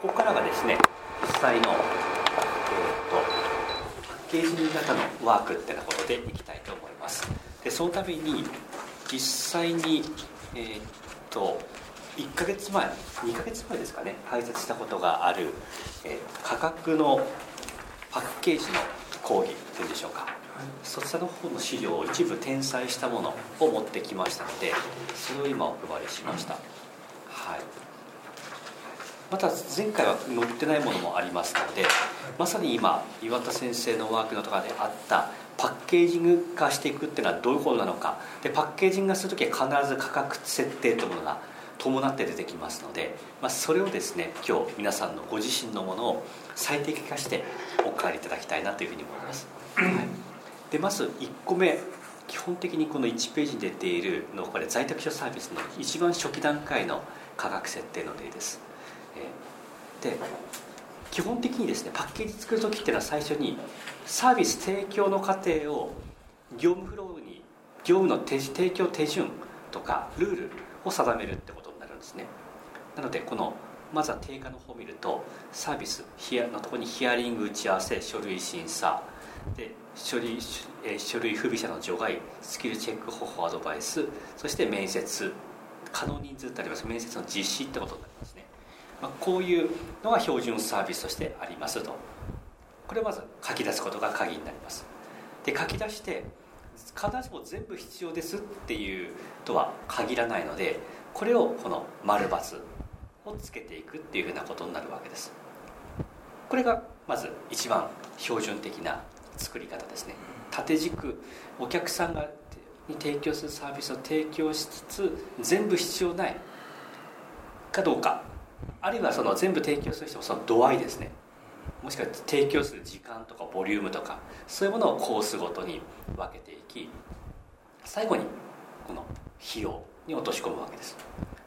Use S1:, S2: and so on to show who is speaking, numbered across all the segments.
S1: ここからがですね実際の、えーと、パッケージング型のワークってなことでいきたいと思います。でそのために実際にえー、っと1ヶ月前2ヶ月前ですかね配達したことがある、えー、価格のパッケージの講義というんでしょうか、そちらの方の資料を一部転載したものを持ってきましたのでそれを今お配りしました、はい。また前回は載ってないものもありますのでまさに今岩田先生のワークのとかであったパッケージング化していくっていうのはどういうことなのか。でパッケージング化する時は必ず価格設定というものが伴って出てきますので、まあ、それをですね今日皆さんのご自身のものを最適化してお借りいただきたいなというふうに思います、はい、でまず1個目基本的にこの1ページに出ているのこれ在宅者サービスの一番初期段階の価格設定の例です。で基本的にですねパッケージ作る時っていうのは最初にサービス提供の過程を業務フローに業務の提供手順とかルールを定めるってことになるんですね。なのでこのまずは定価の方を見るとサービスヒアのところにヒアリング打ち合わせ書類審査で書類書類不備者の除外スキルチェック方法アドバイスそして面接可能人数ってあります。面接の実施ってことになりますね。まあ、こういうのが標準サービスとしてありますと。これをまず書き出すことが鍵になります。で書き出して必ずしも全部必要ですっていうとは限らないのでこれをこの丸×をつけていくっていうふうなことになるわけです。これがまず一番標準的な作り方ですね。縦軸お客さんがに提供するサービスを提供しつつ全部必要ないかどうか。あるいはその全部提供する人もその度合いですね。もしくは提供する時間とかボリュームとかそういうものをコースごとに分けていき最後にこの費用に落とし込むわけです。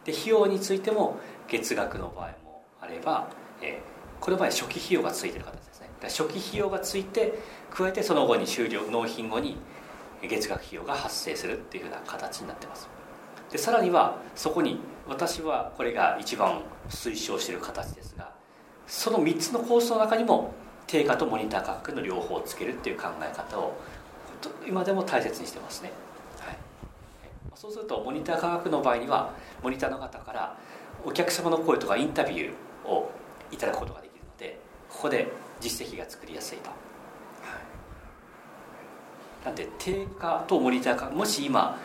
S1: で費用についても月額の場合もあれば、えー、この場合初期費用がついてる形ですね。初期費用がついて加えてその後に終了納品後に月額費用が発生するっていうふうな形になってます。でさらにはそこに私はこれが一番推奨している形ですがその3つのコースの中にも定価とモニター価格の両方をつけるっていう考え方を今でも大切にしてますね、はい、そうするとモニター価格の場合にはモニターの方からお客様の声とかインタビューをいただくことができるのでここで実績が作りやすいと、はい、なんで定価とモニター価格もし今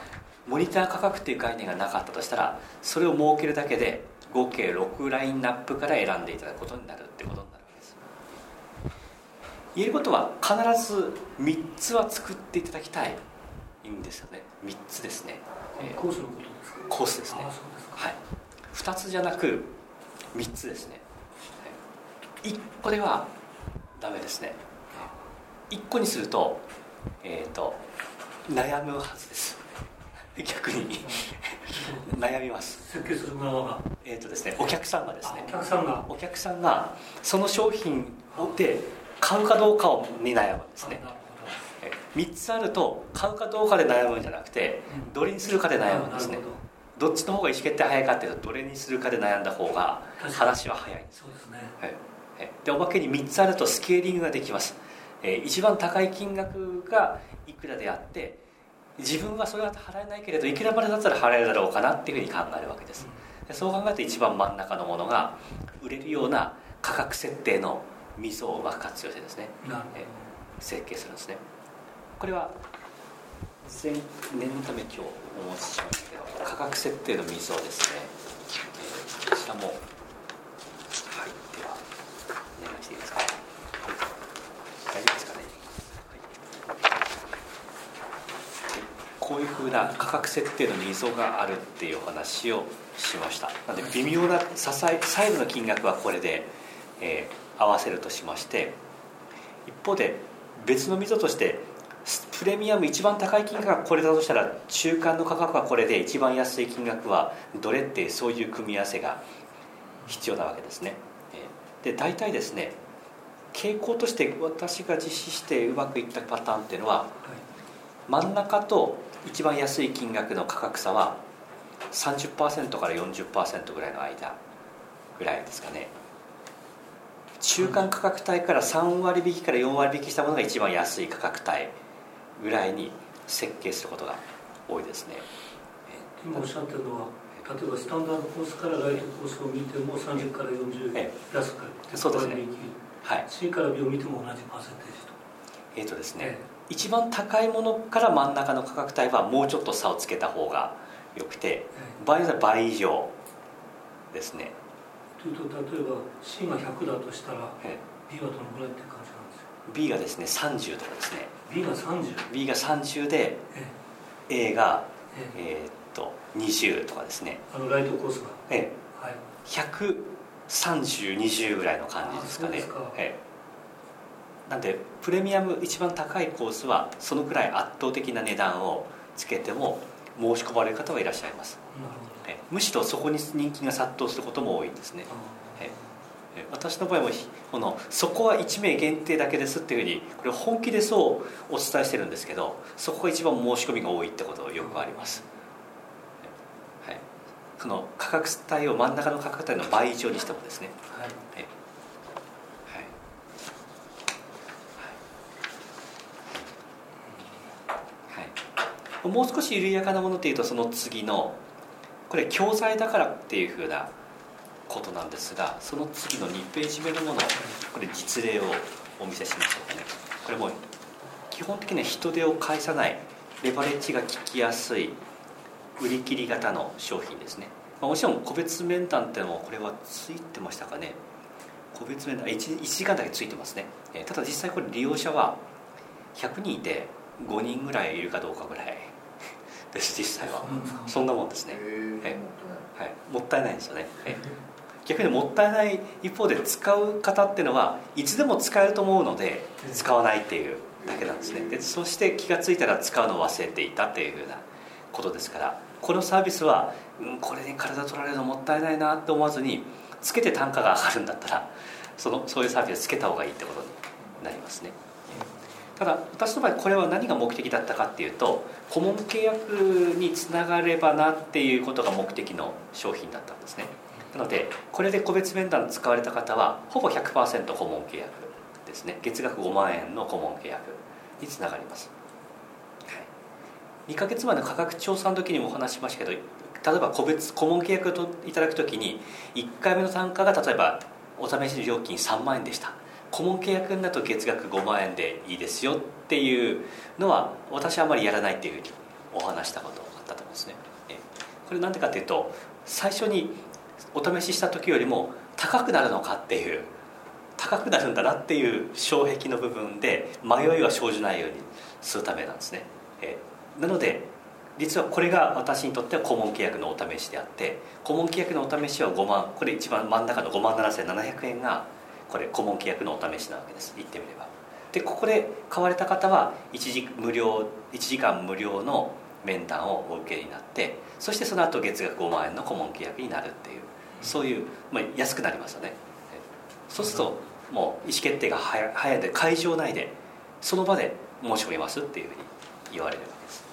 S1: モニター価格っていう概念がなかったとしたらそれを設けるだけで合計6ラインナップから選んでいただくことになるってことになるわけです。言えることは必ず3つは作っていただきたいんですよね。3つですね。
S2: コースのことですか？
S1: コースですね。はい。2つじゃなく3つですね。1個ではダメですね。1個にするとえっ、ー、と悩むはずです逆に。悩みます。
S2: 設計する側が。
S1: えっ、ー、とですねお客さんがですね。
S2: お客さんが。
S1: お客さんがその商品で買うかどうかをに悩むんですね。3つあると買うかどうかで悩むんじゃなくてどれにするかで悩むんですね。ど。っちの方が意思決定早いかっていうとどれにするかで悩んだ方が話は早い
S2: そうですね、
S1: はい、でおまけに3つあるとスケーリングができます、えー、一番高い金額がいくらであって自分はそれは払えないけれどいくらまでだったら払えるだろうかなっていうふうに考えるわけです。そう考えると一番真ん中のものが売れるような価格設定の溝をうまく活用してですね。設計するんですね。これは前念のため今日お持ちしましたけど価格設定の溝ですね。こちらもはいではお願いしていいですか大丈夫ですかこういうふうな価格設定の溝があるっていうお話をしました。なので微妙な支え最後の金額はこれで、えー、合わせるとしまして一方で別の溝としてプレミアム一番高い金額がこれだとしたら中間の価格はこれで一番安い金額はどれってそういう組み合わせが必要なわけですね。で大体ですね傾向として私が実施してうまくいったパターンっていうのは真ん中と一番安い金額の価格差は30%から40%ぐらいの間ぐらいですかね。中間価格帯から3割引きから4割引きしたものが一番安い価格帯ぐらいに設計することが多いですね。
S2: 今おっしゃってるのは例えばスタンダードコースからライトコースを見ても30から40
S1: え
S2: 安く
S1: そうですね。はい。
S2: C から B を見ても同じパーセンテージと。
S1: えーとですね、
S2: え
S1: 一番高いものから真ん中の価格帯はもうちょっと差をつけた方がよくて
S2: え
S1: 場合によっては倍以上ですね、
S2: というと例えば C が100だとしたら
S1: え
S2: B はどのぐらいっていう感じなんですよ
S1: B がですね30とかですね。
S2: B が30
S1: B が30で
S2: え
S1: A が
S2: え
S1: っと20とかですね。
S2: あのライトコースが？
S1: え
S2: はい。
S1: 13020ぐらいの感じですかね。
S2: あそうですか。
S1: ええなんでプレミアム一番高いコースはそのくらい圧倒的な値段をつけても申し込まれる方はいらっしゃいます。
S2: なるほど。
S1: えむしろそこに人気が殺到することも多いんですね。ええ私の場合もひこのそこは1名限定だけですっていうふうにこれ本気でそうお伝えしてるんですけどそこが一番申し込みが多いってことよくあります、はい、この価格帯を真ん中の価格帯の倍以上にしてもですね、
S2: はい。
S1: えはいはい、もう少し緩やかなものっていうとその次のこれ教材だからっていうふうなことなんですがその次の2ページ目のものこれ実例をお見せしましょうかね。これも基本的には人手を介さないレバレッジが効きやすい売り切り型の商品ですね、まあ、もちろん個別面談っていうのもこれはついてましたかね。個別面談 1, 1時間だけついてますね。えただ実際これ利用者は100人いて5人ぐらいいるかどうかぐらいです実際は。そんなもんですね。えはい、もったいないんですよね、え逆にもったいない一方で使う方っていうのはいつでも使えると思うので使わないっていうだけなんですね。でそして気が付いたら使うのを忘れていたっていうふうなことですからこのサービスは、うん、これに体取られるのもったいないなって思わずにつけて単価が上がるんだったらそのそういうサービスつけた方がいいってことになりますねただ私の場合これは何が目的だったかっていうと顧問契約につながればなっていうことが目的の商品だったんですね。なのでこれで個別面談使われた方はほぼ100%顧問契約ですね。月額5万円の顧問契約につながります、はい、2ヶ月前の価格調査の時にもお話しましたけど例えば個別顧問契約をいただく時に1回目の単価が例えばお試し料金3万円でした。顧問契約になると月額5万円でいいですよっていうのは私はあまりやらないっていうふうにお話したことがあったと思うんですね。これなんでかっていうと最初にお試しした時よりも高くなるのかっていう高くなるんだなっていう障壁の部分で迷いが生じないようにするためなんですね。えなので実はこれが私にとっては顧問契約のお試しであって顧問契約のお試しは5万これ一番真ん中の5万7700円がこれ顧問契約のお試しなわけです。言ってみれば。でここで買われた方は1時無料1時間無料の面談をお受けになってそしてその後月額5万円の顧問契約になるっていうそういう、まあ、安くなりますよね。そうするともう意思決定が早早いで会場内でその場で申し込みますっていうふうに言われるわけです、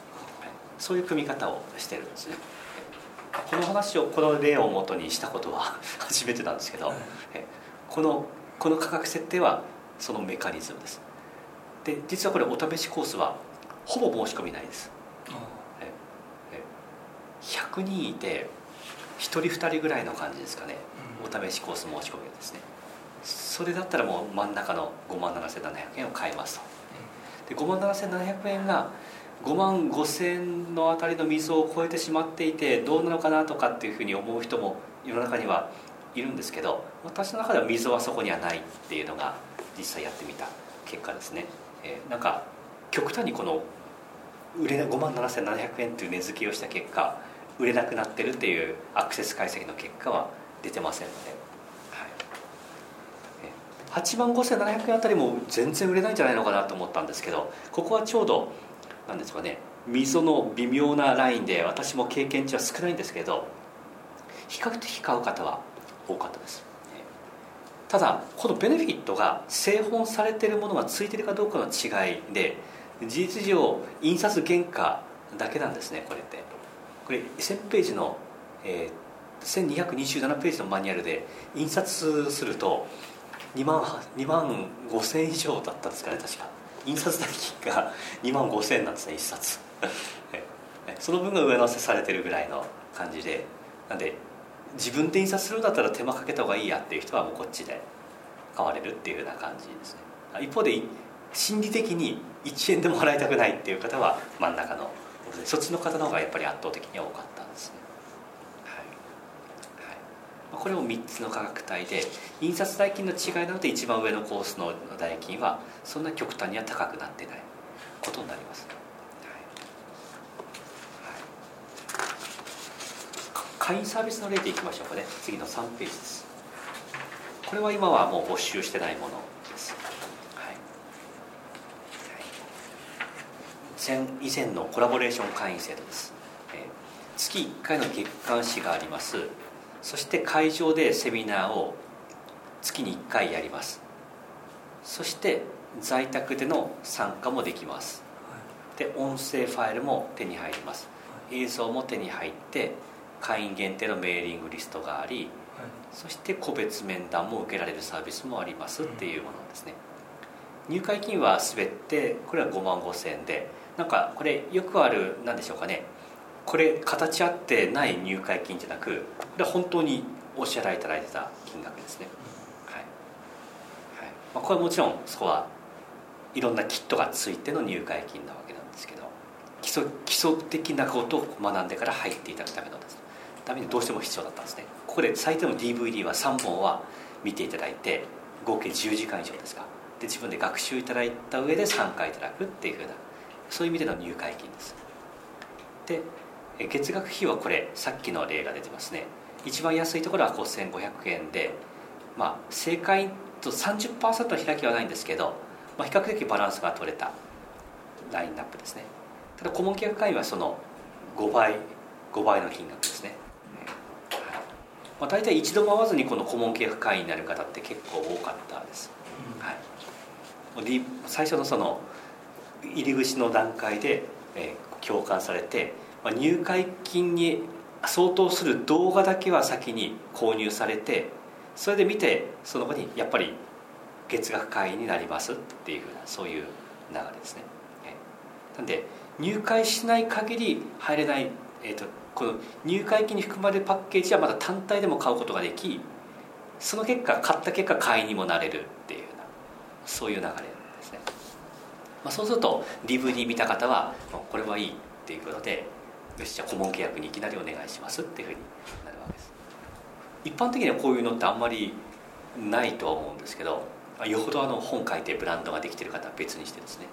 S1: はい。そういう組み方をしてるんですね。この話をこの例をもとにしたことは 初めてなんですけど、このこの価格設定はそのメカニズムです。で実はこれお試しコースはほぼ申し込みないです。100人いて1人2人ぐらいの感じですかね。お試しコース申し込みがですね。それだったらもう真ん中の5万7700円を買いますと。で5万7700円が5万5000円のあたりの溝を超えてしまっていてどうなのかなとかっていうふうに思う人も世の中にはいるんですけど私の中では溝はそこにはないっていうのが実際やってみた結果ですね、えーなんか極端にこの売れな5万7700円っていう値付けをした結果売れなくなってるっていうアクセス解析の結果は出てませんので、はい、8万5700円あたりも全然売れないんじゃないのかなと思ったんですけどここはちょうどなんですかね溝の微妙なラインで私も経験値は少ないんですけど比較的買う方は多かったです。ただこのベネフィットが製本されているものがついているかどうかの違いで事実上印刷原価だけなんですねこれって。これ1000ページの、えー1227ページのマニュアルで印刷すると2万 ,2 万5千以上だったんですかね確か。印刷代金が 2万5000なんですね1冊。その分が上乗せされてるぐらいの感じで。なんで自分で印刷するんだったら手間かけた方がいいやっていう人はもうこっちで買われるっていうような感じですね。一方で心理的に1円でも払いたくないっていう方は真ん中のそっちの方の方がやっぱり圧倒的に多かったんですね、はい。はい、これも3つの価格帯で印刷代金の違いなので一番上のコースの代金はそんな極端には高くなってないことになります、会員サービスの例でいきましょうかね。次の3ページです。これは今はもう募集してないものです、はい。前以前のコラボレーション会員制度です、えー、月1回の月間誌があります。そして会場でセミナーを月に1回やります。そして在宅での参加もできます、で音声ファイルも手に入ります。映像も手に入って会員限定のメーリングリストがあり、はい、そして個別面談も受けられるサービスもありますっていうものですね、入会金は全てこれは5万5千円でなんかこれよくある何でしょうかね。これ形合ってない入会金じゃなくこれは本当にお支払いいただいてた金額ですね、はい。はい。まあ、これはもちろんそこはいろんなキットがついての入会金なわけなんですけど基礎基礎的なことを学んでから入っていただくためのですためにどうしても必要だったんですね。ここで最低の DVD は3本は見ていただいて合計10時間以上ですか。で自分で学習いただいた上で参加いただくっていうふうなそういう意味での入会金です。で月額費はこれさっきの例が出てますね。一番安いところは5500円でまあ正解と30%の開きはないんですけど、まあ、比較的バランスが取れたラインナップですね。ただ顧問契約会員はその5倍5倍の金額ですね。まあ、大体一度も会わずにこの顧問契約会員になる方って結構多かったです、はい、最初のその入り口の段階で、えー、共感されて、まあ、入会金に相当する動画だけは先に購入されてそれで見てその後にやっぱり月額会員になりますっていうふうなそういう流れですね、えー、なんで入会しない限り入れない、えーとこの入会金に含まれるパッケージはまた単体でも買うことができその結果買った結果会員にもなれるっていうようなそういう流れですね、まあ、そうすると DVD 見た方はこれはいいっていうことでよしじゃあ顧問契約にいきなりお願いしますっていうふうになるわけです。一般的にはこういうのってあんまりないとは思うんですけどよほどあの本書いてブランドができてる方は別にしてですね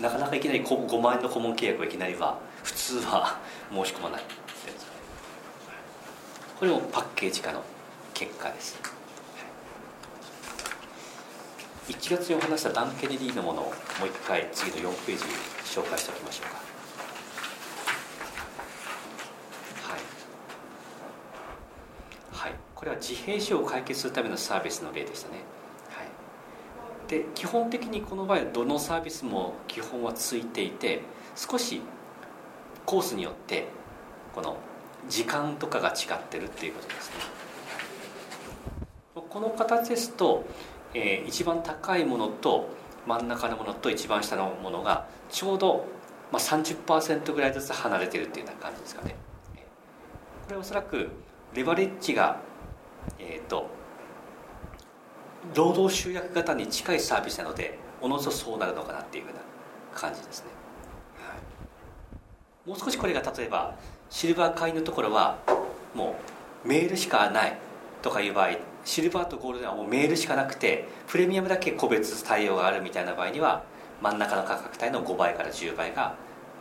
S1: なかなかいきなり5万円の顧問契約をいきなりは普通は申し込まない。これもパッケージ化の結果です、1月にお話したダン・ケネディのものをもう一回次の4ページ紹介しておきましょうか。はい、はい、これは自閉症を解決するためのサービスの例でしたね、はい、で基本的にこの場合どのサービスも基本はついていて少しコースによってこの時間とかが違ってるっていうことですね。この形ですと、えー、一番高いものと真ん中のものと一番下のものがちょうど、まあ、30%ぐらいずつ離れてるっていうような感じですかね。これおそらくレバレッジがえっ、ー、と労働集約型に近いサービスなのでおのずとそうなるのかなっていうふうな感じですね、はい、もう少しこれが例えばシルバー会員のところはもうメールしかないとかいう場合シルバーとゴールドはもうメールしかなくてプレミアムだけ個別対応があるみたいな場合には真ん中の価格帯の5倍から10倍が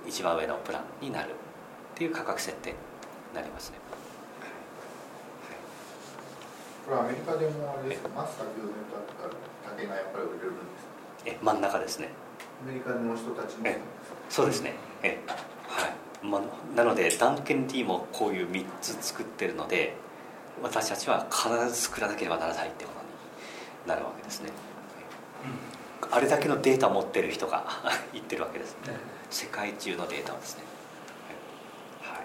S1: 一番上のプランになるっていう価格設定になりますね。
S3: これアメリカでもあれですか？マスター牛年だったら竹がやっぱり売れるんです
S1: え真ん中ですね。
S3: アメリカの人たちも
S1: そうですね。えはいまあ、なのでダンケン D もこういう3つ作ってるので私たちは必ず作らなければならないってことになるわけですね、うん、あれだけのデータを持ってる人が 言ってるわけですね、世界中のデータをですね。は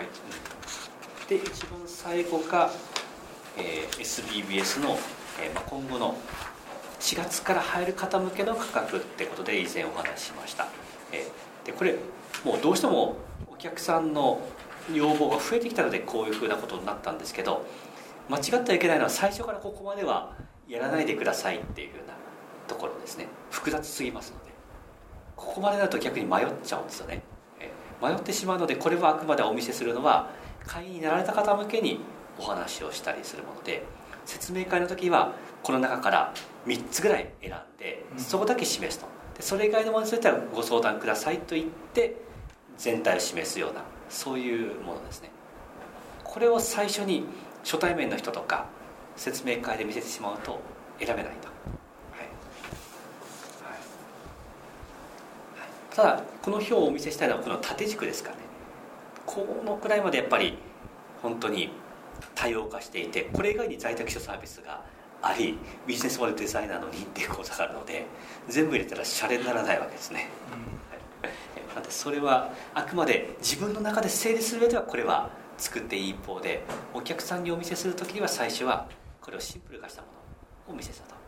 S1: い、はい、で一番最後がえー SBBS の、えーまあ、今後の4月から入る方向けの価格ってことで以前お話ししました、えーでこれもうどうしてもお客さんの要望が増えてきたのでこういうふうなことになったんですけど間違ってはいけないのは最初からここまではやらないでくださいっていうふうなところですね。複雑すぎますので。ここまでだと逆に迷っちゃうんですよね。えー迷ってしまうのでこれはあくまでお見せするのは会員になられた方向けにお話をしたりするもので説明会の時はこの中から3つぐらい選んで
S2: うん。
S1: そこだけ示すとでそれ以外のものについてはご相談くださいと言って全体を示すようなそういうものですね。これを最初に初対面の人とか説明会で見せてしまうと選べないと、はい。はい。ただこの表をお見せしたいのはこの縦軸ですかね。このくらいまでやっぱり本当に多様化していてこれ以外に在宅秘書サービスがありビジネスモデルデザイナーの認定講座があるので全部入れたらシャレにならないわけですね。なのでそれはあくまで自分の中で整理する上ではこれは作っていい一方でお客さんにお見せする時には最初はこれをシンプル化したものをお見せしたと、はい、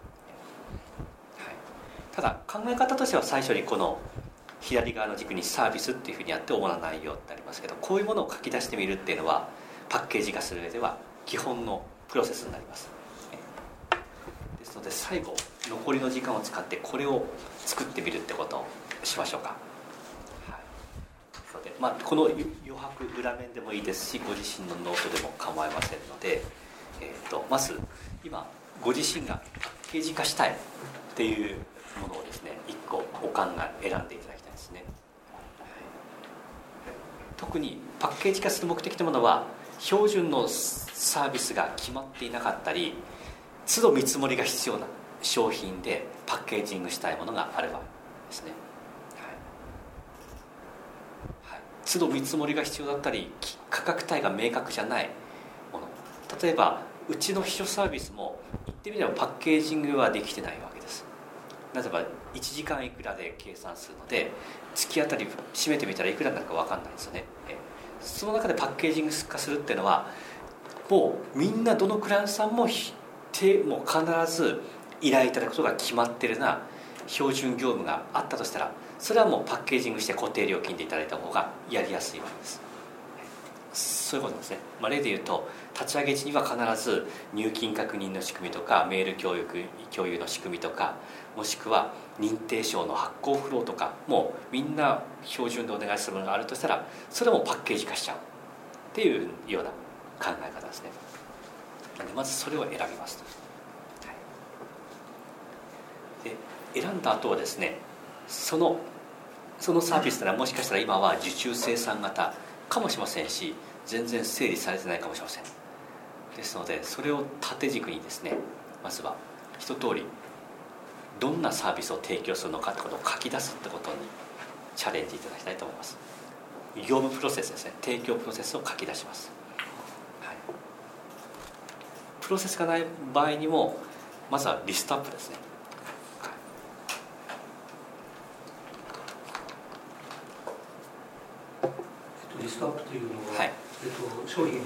S1: ただ考え方としては最初にこの左側の軸にサービスっていうふうにやって主な内容ってありますけどこういうものを書き出してみるっていうのはパッケージ化する上では基本のプロセスになりますので最後残りの時間を使ってこれを作ってみるってことをしましょうか、はい。そうでまあ、この余白裏面でもいいですしご自身のノートでも構いませんので、えー、とまず今ご自身がパッケージ化したいっていうものをですね1個お考え選んでいただきたいですね、特にパッケージ化する目的というものは標準のサービスが決まっていなかったり都度見積もりが必要な商品でパッケージングしたいものがあればですね、はい。はい、都度見積もりが必要だったり価格帯が明確じゃないもの。例えばうちの秘書サービスも言ってみればパッケージングはできてないわけです。例えば1時間いくらで計算するので月当たり締めてみたらいくらになるか分かんないんですよね。その中でパッケージング化するっていうのはもうみんなどのクライアントさんもても必ず依頼いただくことが決まってるな標準業務があったとしたらそれはもうパッケージングして固定料金でいただいた方がやりやすいわけです。そういうことですね、まあ、例で言うと立ち上げ時には必ず入金確認の仕組みとかメール教育共有の仕組みとかもしくは認定証の発行フローとかもうみんな標準でお願いするものがあるとしたらそれもパッケージ化しちゃうっていうような考え方ですね。なんでまずそれを選びますと、はい。で選んだ後はですねそのそのサービスというのはもしかしたら今は受注生産型かもしれませんし全然整理されてないかもしれません。ですのでそれを縦軸にですねまずは一通りどんなサービスを提供するのかってことを書き出すってことにチャレンジいただきたいと思います。業務プロセスですね。提供プロセスを書き出します、プロセスがない場合にもまずはリストアップですね、
S2: リストアップというのは、
S1: はい。
S2: えっと、商品を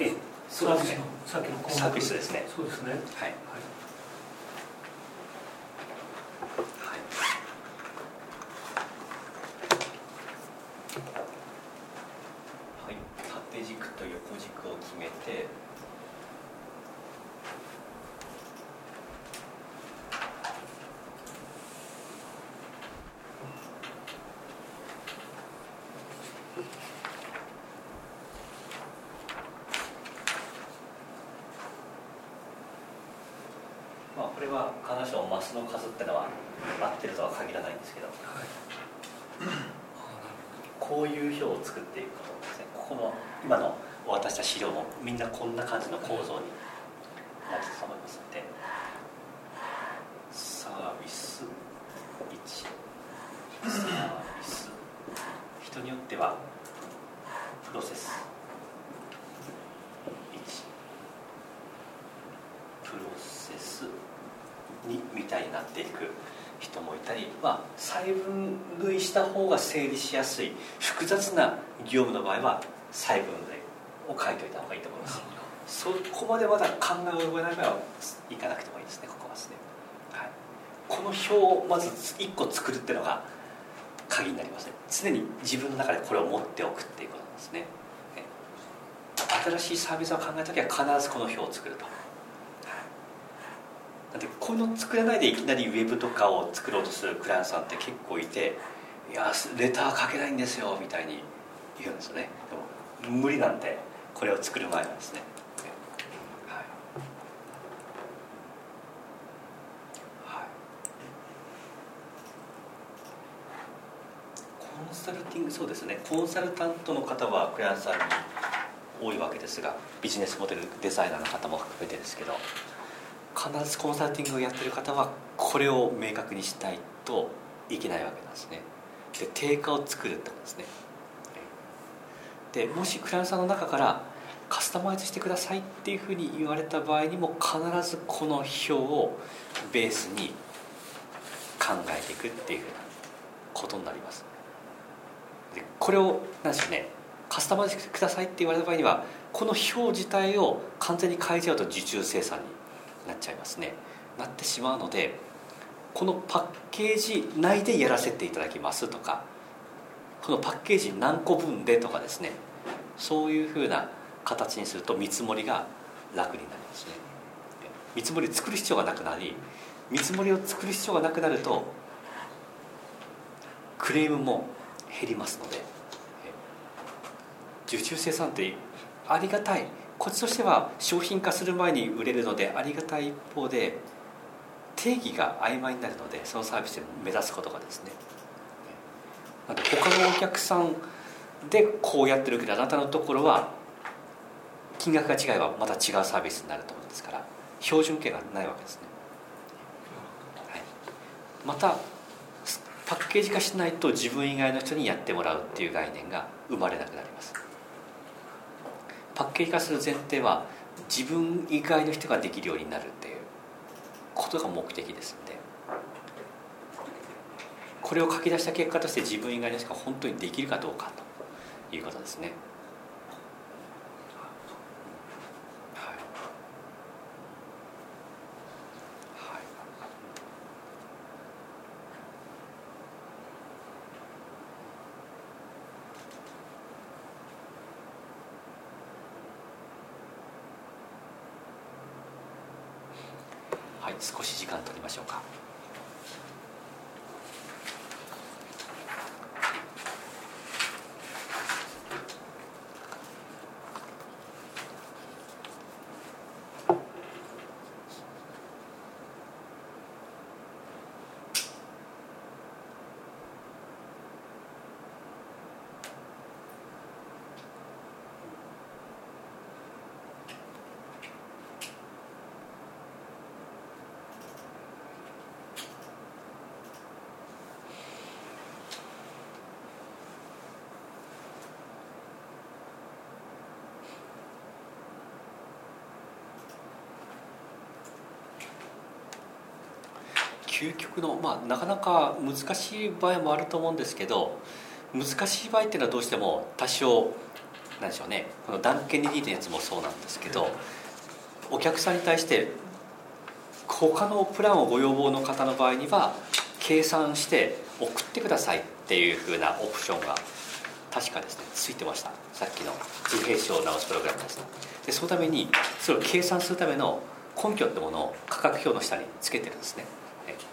S1: え
S2: サービスのさっきの項目。
S1: サービスですね。
S2: そうですね。
S1: はい
S2: はい、
S1: 縦軸と横軸を決めてまあこれは必ずしもマスの数ってのは合ってるとは限らないんですけど
S2: はい
S1: こういう表を作っていくことですねここの今のお渡した資料もみんなこんな感じの構造になってると思いますのでサービス1サービスプロセス。1プロセス2みたいになっていく人もいたり、まあ、細分類した方が整理しやすい。複雑な業務の場合は細分類を書いておいた方がいいと思います。そこまでまだ考えを及べない場合は行かなくてもいいですねここはですね、はい、この表をまず1個作るっていうのが鍵になりますね常に自分の中でこれを持っておくっていうことなんですね。新しいサービスを考えた時は必ずこの表を作ると。だってこの作れないでいきなりウェブとかを作ろうとするクライアントさんって結構いて「いやレター書けないんですよ」みたいに言うんですよね。でも無理なんでこれを作る前なんですね、はいはい、コンサルティングそうですね。コンサルタントの方はクライアントさんに多いわけですがビジネスモデルデザイナーの方も含めてですけど必ずコンサルティングをやってる方はこれを明確にしたいといけないわけなんですね。で定価を作るってことですね。でもしクライアントさんの中からカスタマイズしてくださいっていうふうに言われた場合にも必ずこの表をベースに考えていくっていうふうなことになります。でこれを何でしょうねカスタマイズしてくださいって言われた場合にはこの表自体を完全に変えちゃうと受注生産になっちゃいますね。なってしまうのでこのパッケージ内でやらせていただきますとかこのパッケージ何個分でとかですねそういうふうな形にすると見積もりが楽になりますね。見積もり作る必要がなくなり見積もりを作る必要がなくなるとクレームも減りますので。受注生産ってありがたい。こっちとしては商品化する前に売れるのでありがたい一方で定義が曖昧になるのでそのサービスで目指すことがですね。なので他のお客さんでこうやってるけどあなたのところは金額が違えばまた違うサービスになると思うんですから標準形がないわけですね、はい、またパッケージ化しないと自分以外の人にやってもらうっていう概念が生まれなくなりますパッケージ化する前提は自分以外の人ができるようになるっていうことが目的ですのでこれを書き出した結果として自分以外の人が本当にできるかどうかということですね。少し時間取りましょうか。究極の、まあ、なかなか難しい場合もあると思うんですけど難しい場合っていうのはどうしても多少なんでしょうねこの断剣握りのやつもそうなんですけどお客さんに対して他のプランをご要望の方の場合には計算して送ってくださいっていうふうなオプションが確かですねついてました。さっきの自閉症を直すプログラムですでそのためにそれを計算するための根拠ってものを価格表の下につけてるんですね。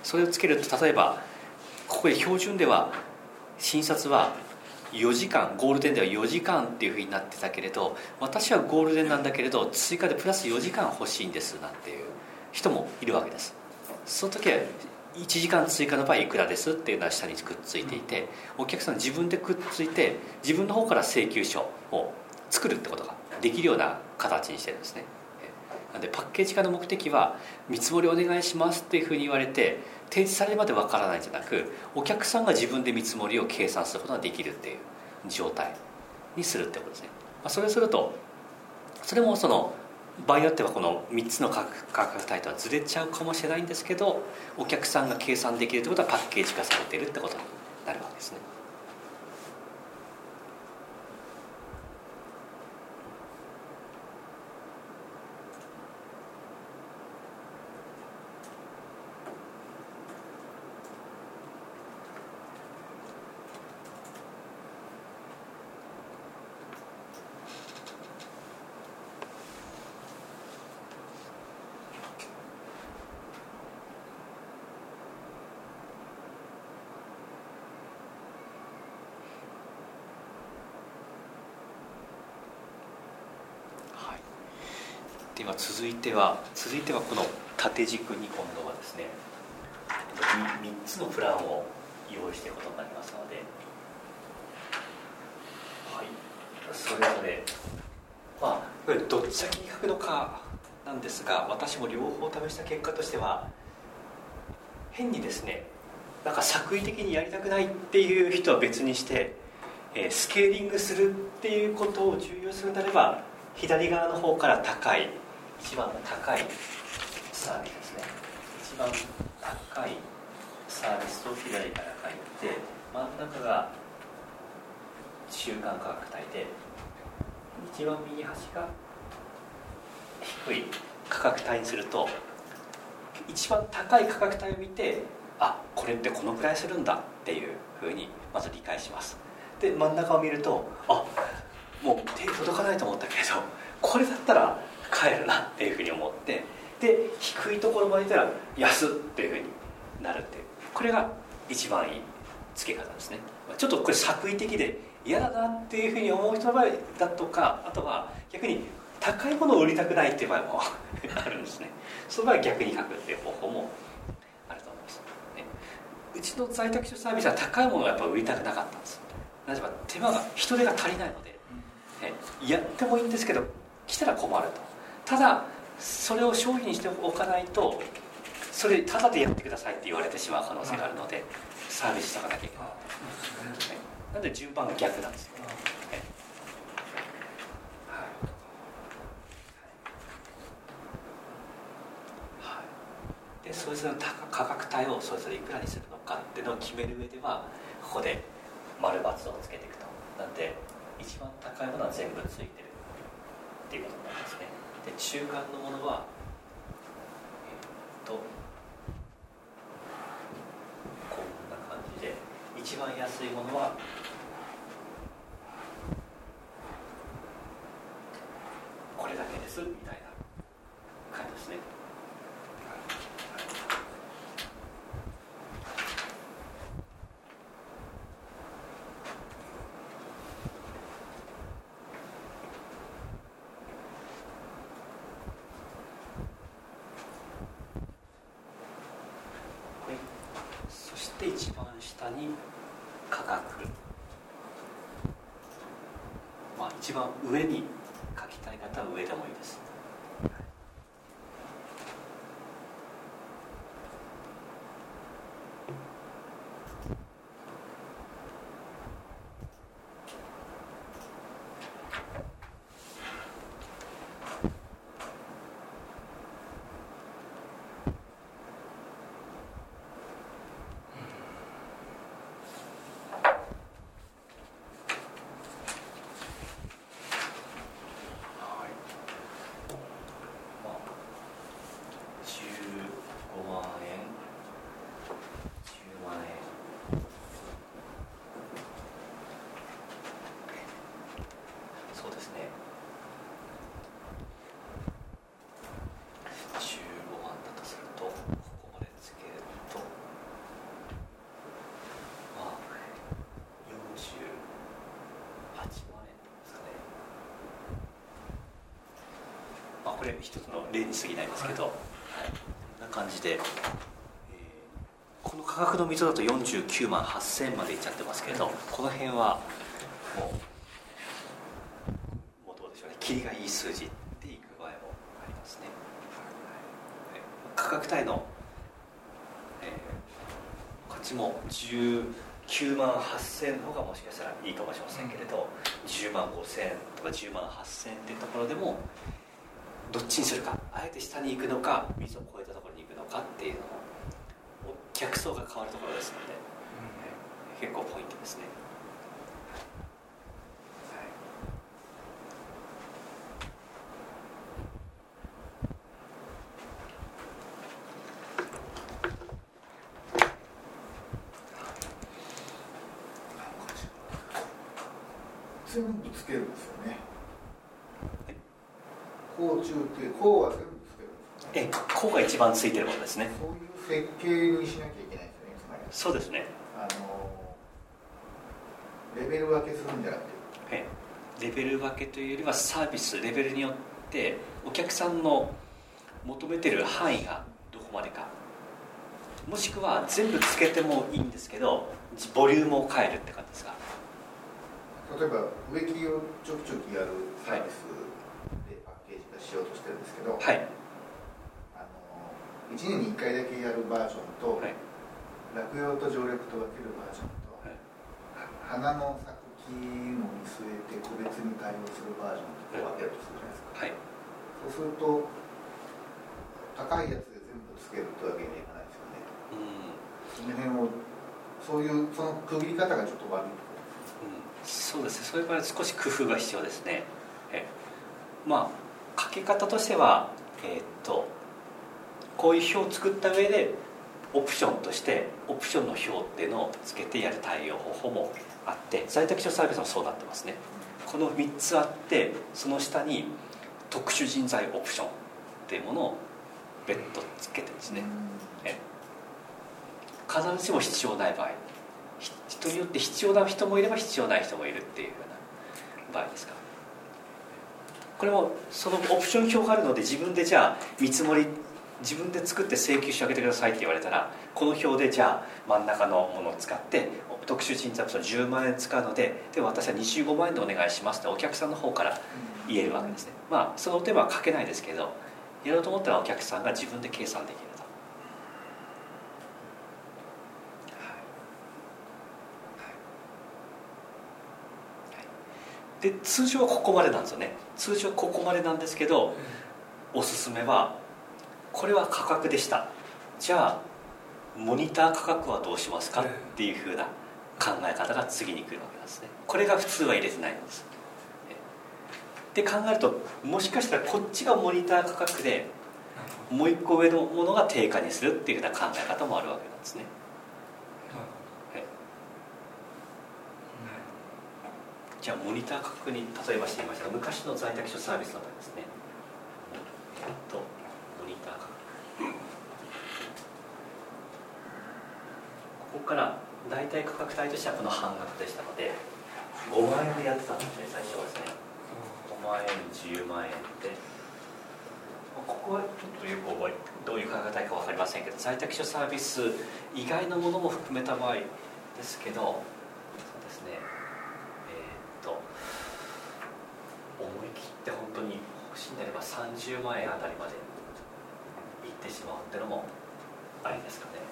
S1: それをつけると例えばここで標準では診察は4時間ゴールデンでは4時間っていうふうになってたけれど私はゴールデンなんだけれど追加でプラス4時間欲しいんですなんていう人もいるわけです。その時は1時間追加の場合いくらですっていうのは下にくっついていてお客さん自分でくっついて自分の方から請求書を作るってことができるような形にしてるんですね。なんでパッケージ化の目的は見積もりお願いしますっていうふうに言われて提示されるまでわからないんじゃなくお客さんが自分で見積もりを計算することができるっていう状態にするってことですね、まあ、それをするとそれもその場合によってはこの3つの価格帯とはずれちゃうかもしれないんですけどお客さんが計算できるってことはパッケージ化されてるってことになるわけですね。は続いては続いてはこの縦軸に今度はですね 3, つのプランを用意していくことになりますので、はい、それぞれまあどっち先に書くのかなんですが私も両方試した結果としては変にですねなんか作為的にやりたくないっていう人は別にして、えー、スケーリングするっていうことを重要するなれば左側の方から高い一番高いサービスですね。一番高いサービスを左から書いて真ん中が中間価格帯で一番右端が低い価格帯にすると一番高い価格帯を見てあこれってこのくらいするんだっていうふうにまず理解します。で真ん中を見るとあもう手届かないと思ったけれどこれだったら買えるなっていうふうに思ってで低いところまでいたら安っていうふうになるっていうこれが一番いい付け方ですね。ちょっとこれ作為的で嫌だなっていうふうに思う人の場合だとかあとは逆に高いものを売りたくないっていう場合も あるんですね。その場合は逆に書くっていう方法もあると思います、ね、うちの在宅所サービスは高いものをやっぱ売りたくなかったんですなぜか手間が人手が足りないので、ね、やってもいいんですけど来たら困ると。ただそれを商品にしておかないとそれただでやってくださいって言われてしまう可能性があるのでサービスしとかなきゃいけない、ね、なんで順番が逆なんですよ、ねでそれぞれの価格帯をそれぞれいくらにするのかっていうのを決める上ではここで丸×をつけていくと。なんで一番高いものは全部ついてるっていうことになりますねで中間のものはえっとこんな感じで一番安いものはこれだけですみたいな感じですね一番下に価格。まあ一番上に書きたい方は上でもいいです。れ一つの例に過ぎないんですけど、はい、こんな感じで、えー、この価格の溝だと49万8000円までいっちゃってますけどこの辺はもうもうどうでしょうね。キリがいい数字でいく場合もありますね、はい、価格帯の、えー、こっちも19万8000円の方がもしかしたらいいかもしれませんけれど10万5000円とか10万8000円っていうところでもどっちにするか？あえて下に行くのか水を越えたところに行くのかっていうのも客層が変わるところですので、うん、結構ポイントですね。
S3: 全部つけるんですよ中って甲は全部つける
S1: んですか、え甲が一番ついてるものですね。
S3: そういう設計にしなきゃいけないですね。
S1: そうですね。
S3: あのレベル分けするんじゃなくて。
S1: えレベル分けというよりはサービスレベルによってお客さんの求めてる範囲がどこまでか。もしくは全部つけてもいいんですけどボリュームを変えるって感じですか。
S3: 例えば植木をちょきちょきやるサービス。でパッケージ化しようとしてるんですけど、
S1: はい。
S3: あの1年に1回だけやるバージョンと、
S1: はい。
S3: 落葉と常緑と分けるバージョンと、
S1: はい。
S3: 花の咲く木も見据えて個別に対応するバージョンと分けるとするじゃないですか、
S1: はい。
S3: そうすると高いやつで全部つけるってわけにはいかないですよね。
S1: うん。
S3: その辺をそういうその区切り方がちょっと悪いとこ
S1: うん。そうですね。そういう場合は少し工夫が必要ですね。え。まあかけ方としてはえーっとこういう表を作った上でオプションとしてオプションの表っていうのをつけてやる対応方法もあって在宅書サービスもそうなってますね。この3つあってその下に特殊人材オプションっていうものを別途つけてですね。え必ずしも必要ない場合。ひ人によって必要な人もいれば必要ない人もいるっていうふうな場合ですかこれもそのオプション表があるので自分でじゃあ見積もり自分で作って請求してあげてくださいって言われたらこの表でじゃあ真ん中のものを使って特殊人材オプション10万円使うのでで私は25万円でお願いしますってお客さんの方から言えるわけですね。まあその手間はかけないですけどやろうと思ったらお客さんが自分で計算できるとで通常はここまでなんですよね。通常はここまでなんですけどおすすめはこれは価格でした。じゃあモニター価格はどうしますか？っていうふうな考え方が次に来るわけなんですね。これが普通は入れてないんです。で考えるともしかしたらこっちがモニター価格でもう一個上のものが定価にするっていうふうな考え方もあるわけなんですねはいじゃあモニター価格に例えばしてみましたが昔の在宅書サービスの場合ですね。とモニター価格ここから大体価格帯としてはこの半額でしたので5万円でやってたんですね最初はですね。5万円10万円で。ここはちょっとよく覚えどういう価格帯か分かりませんけど在宅書サービス以外のものも含めた場合ですけどそうですねえーっと思い切って本当に欲しいんであれば30万円あたりまでいってしまうっていうのもありですかね。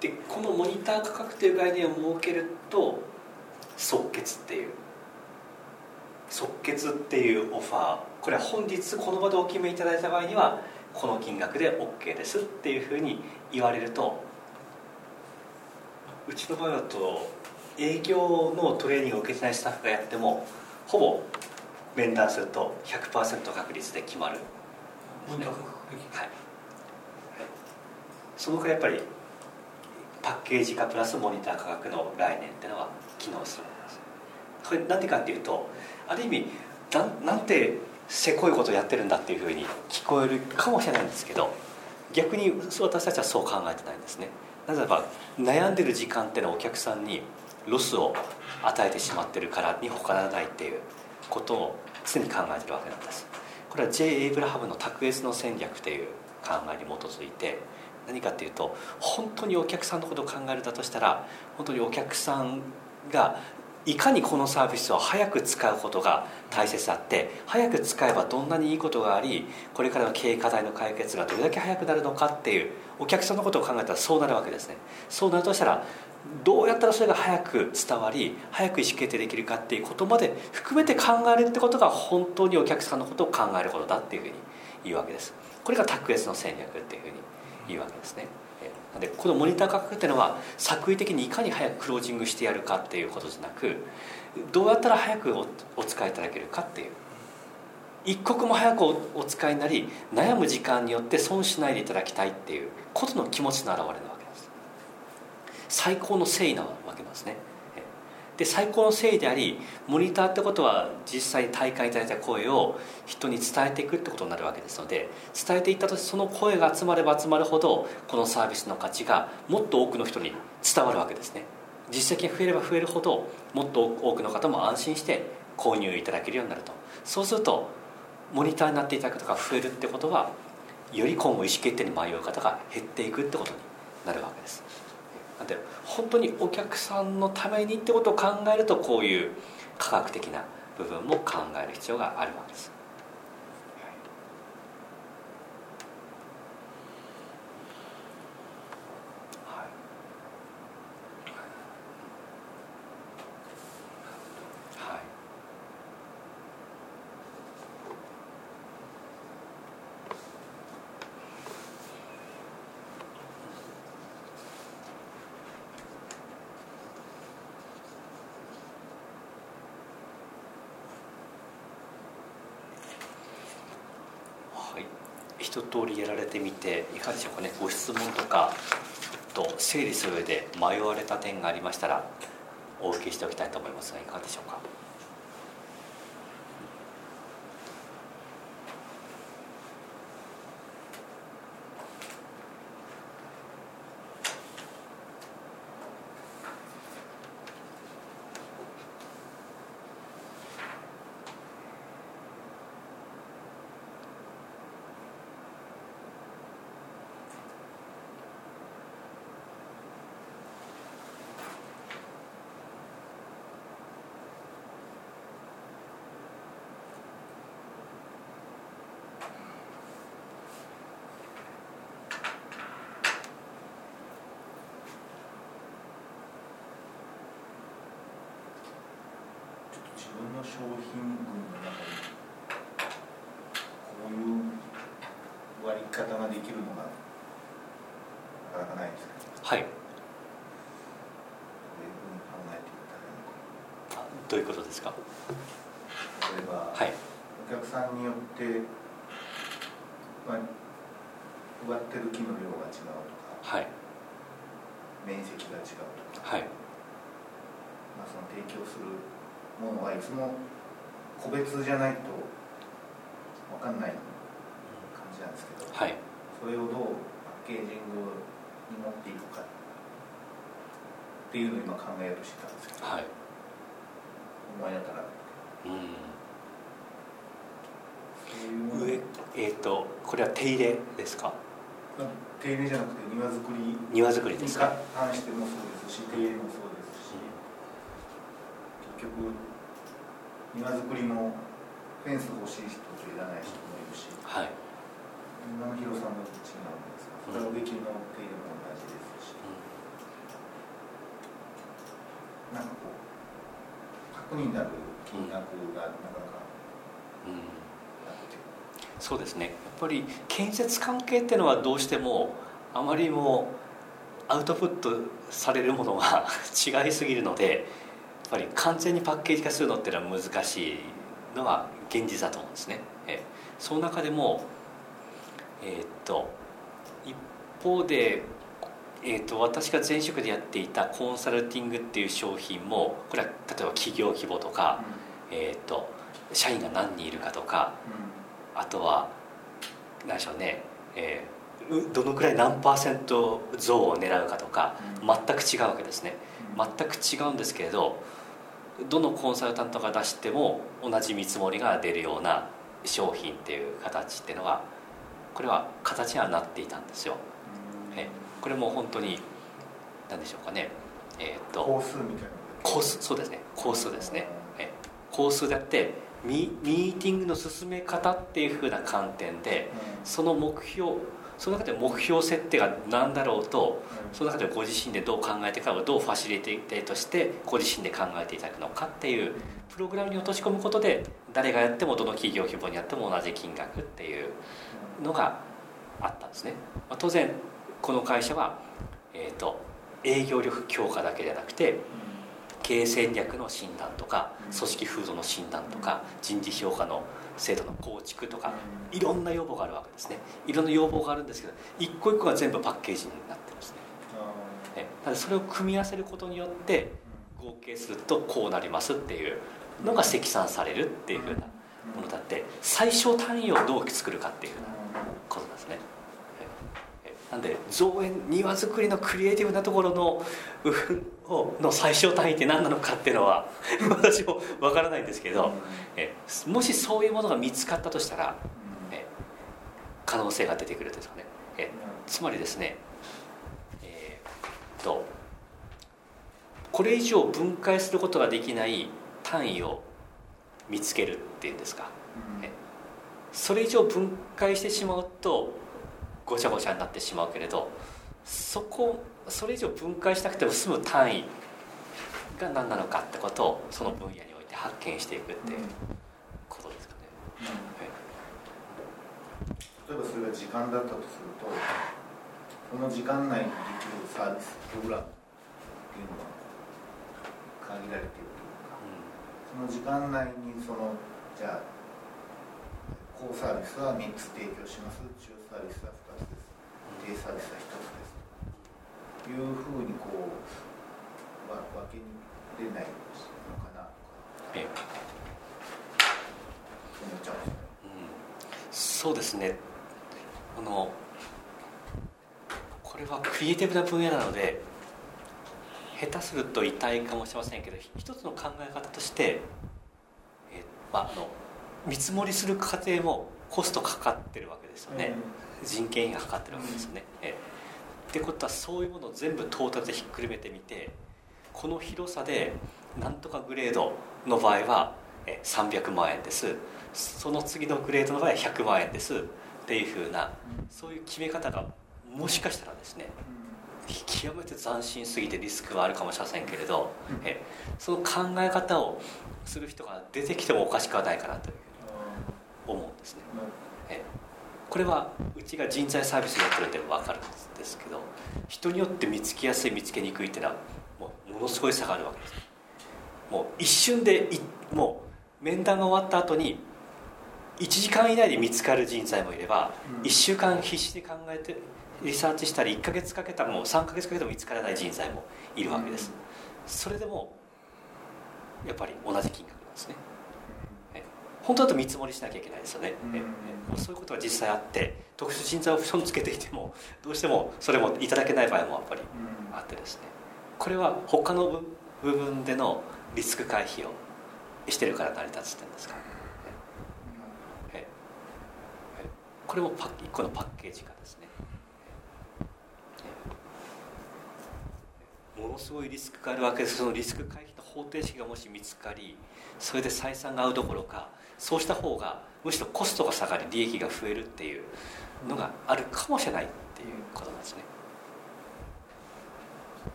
S1: でこのモニター価格という概念を設けると即決っていう即決っていうオファー。これは本日この場でお決めいただいた場合にはこの金額で OK ですっていうふうに言われるとうちの場合だと営業のトレーニングを受けてないスタッフがやってもほぼ面談すると100%確率で決まる。はい、はい、そのくらいやっぱりパッケージ化プラスモニター価格の概念っていうのは機能するんです。これなんでかっていうとある意味なんなんてせこいことやってるんだっていうふうに聞こえるかもしれないんですけど逆に私たちはそう考えてないんですねなぜば悩んでる時間っていうのはお客さんにロスを与えてしまってるからに他ならないっていうことを常に考えてるわけなんですこれは J. エイブラハムの卓越の戦略という考えに基づいて何かっていうと本当にお客さんのことを考えるだとしたら本当にお客さんがいかにこのサービスを早く使うことが大切であって早く使えばどんなにいいことがありこれからの経営課題の解決がどれだけ早くなるのかっていうお客さんのことを考えたらそうなるわけですね。そうなるとしたらどうやったらそれが早く伝わり早く意思決定できるかっていうことまで含めて考えるってことが本当にお客さんのことを考えることだっていうふうに言うわけです。これが卓越の戦略っていうふうに言うわけですね。でこのモニター価格っていうのは作為的にいかに早くクロージングしてやるかっていうことじゃなくどうやったら早くお使いいただけるかっていう。一刻も早くおお使いになり悩む時間によって損しないでいただきたいっていうことの気持ちの表れなわけです。最高の誠意なわけですね。で最高の誠意でありモニターってことは実際に体感いただいた声を人に伝えていくってことになるわけですので伝えていったとその声が集まれば集まるほどこのサービスの価値がもっと多くの人に伝わるわけですね。実績が増えれば増えるほどもっと多くの方も安心して購入いただけるようになると。そうするとモニターになっていただく方が増えるってことはより今後意思決定に迷う方が減っていくってことになるわけです。なんで本当にお客さんのためにってことを考えるとこういう科学的な部分も考える必要があるわけですはいはい、一通りやられてみていかがでしょうかね。ご質問とかと整理する上で迷われた点がありましたらお受けしておきたいと思いますがいかがでしょうか。
S4: 分の商品群の中にこういう割り方ができるのがなかなかないですけど。
S1: はい。
S4: どういうふうに考えていったらいいのか
S1: どういうことですか？
S4: 例えば、
S1: はい。
S4: お客さんによって、まあ、植わってる木の量が違うとか
S1: はい。
S4: 面積が違うとか、
S1: はい。
S4: まあ、その提供するものはいつも個別じゃないと分かんない感じなんですけど、
S1: はい。
S4: それをどうパッケージングに持っていくかっていうのを今考えようとしてたんですけど
S1: はい。
S4: 思い当たらない
S1: うんえっ、とこれは手入れですか？
S4: まあ手入れじゃなくて庭作り。に
S1: 庭作りですか？
S4: 関してもそうですし手入れもそうですし結局庭作りもフェンス欲しい人といらない人もいるし。
S1: はい、
S4: 庭の広さも違うんですがそれは植木の手入れも同じですし。なんかこう核になる金額がなかなか
S1: うん。そうですね。やっぱり建設関係っていうのはどうしてもあまりもアウトプットされるものが 違いすぎるのでぱり完全にパッケージ化するのっていうのは難しいのは現実だと思うんですね。えその中でもえーっと一方で、えーっと私が前職でやっていたコンサルティングっていう商品もこれは例えば企業規模とか、えーっと社員が何人いるかとかあとは何でしょうね、えーうどのくらい何パーセント増を狙うかとか
S4: うん。
S1: 全く違うわけですね。全く違うんですけれどどのコンサルタントが出しても同じ見積もりが出るような商品っていう形っていうのはこれは形にはなっていたんですよ。えこれも本当に何でしょうかね。えーっと
S4: 工数みたいな。
S1: コースそうですね。コースですね。えコースであってミミーティングの進め方っていうふうな観点でその目標その中で目標設定が何だろうとその中でご自身でどう考えていくかどうファシリテートしてご自身で考えていただくのかっていうプログラムに落とし込むことで誰がやってもどの企業規模にやっても同じ金額っていうのがあったんですね、まあ、当然この会社は、えー、と営業力強化だけじゃなくて経営戦略の診断とか組織風土の診断とか人事評価の制度の構築とかいろんな要望があるわけですね。いろんな要望があるんですけど一個一個が全部パッケージになってますね。ねただそれを組み合わせることによって合計するとこうなりますっていうのが積算されるっていうふうなものだって最小単位をどう作るかっていうふうなことなんですね。ええ。なんで造園庭作りのクリエイティブなところのの最小単位って何なのかっていうのは 私もわからないんですけど、えもしそういうものが見つかったとしたらえ可能性が出てくるんですよね。えつまりですねえー、とこれ以上分解することができない単位を見つけるっていうんですか、えそれ以上分解してしまうとごちゃごちゃになってしまうけれどそこそれ以上分解したくても済む単位が何なのかってことをその分野において発見していくっていうことですかね。
S4: 例えばそれが時間だったとするとその時間内にできるサービスプログラムっていうのは限られているというか、その時間内にそのじゃあ高サービスは3つ提供します。中サービスは2つです。低サービスは1つです。というふうにこうわ分けに出ないのかなとか、
S1: ええ。
S4: 思っちゃうんですよね。
S1: うん、そうですね。あのこれはクリエイティブな分野なので下手すると痛いかもしれませんけど一つの考え方として、えまあ、あの見積もりする過程もコストかかってるわけですよね、人件費がかかってるわけですよね。えってことはそういうものを全部トータルでひっくるめてみてこの広さでなんとかグレードの場合はえ300万円です。その次のグレードの場合は100万円です。っていうふうなそういう決め方がもしかしたらですね極めて斬新すぎてリスクはあるかもしれませんけれど、えその考え方をする人が出てきてもおかしくはないかなという思うんですね。えこれはうちが人材サービスやってるんで分かるんですけど人によって見つけやすい見つけにくいっていうのはもうものすごい差があるわけです。もう一瞬でいもう面談が終わった後に1時間以内で見つかる人材もいれば、
S4: うん。
S1: 1週間必死で考えてリサーチしたり1ヶ月かけたらもう3ヶ月かけても見つからない人材もいるわけです、それでもやっぱり同じ金額なんですね本当だと見積もりしなきゃいけないですよね、
S4: うん。
S1: ええそういうことが実際あって特殊人材オプションつけていてもどうしてもそれもいただけない場合もやっぱりあってですね。これは他の部部分でのリスク回避をしてるから成り立つってんですか、ええええこれもパッ一個のパッケージ化ですね、ええものすごいリスクがあるわけですそのリスク回避の方程式がもし見つかりそれで採算が合うどころかそうした方がむしろコストが下がり利益が増えるっていうのがあるかもしれないっていうことなんですね。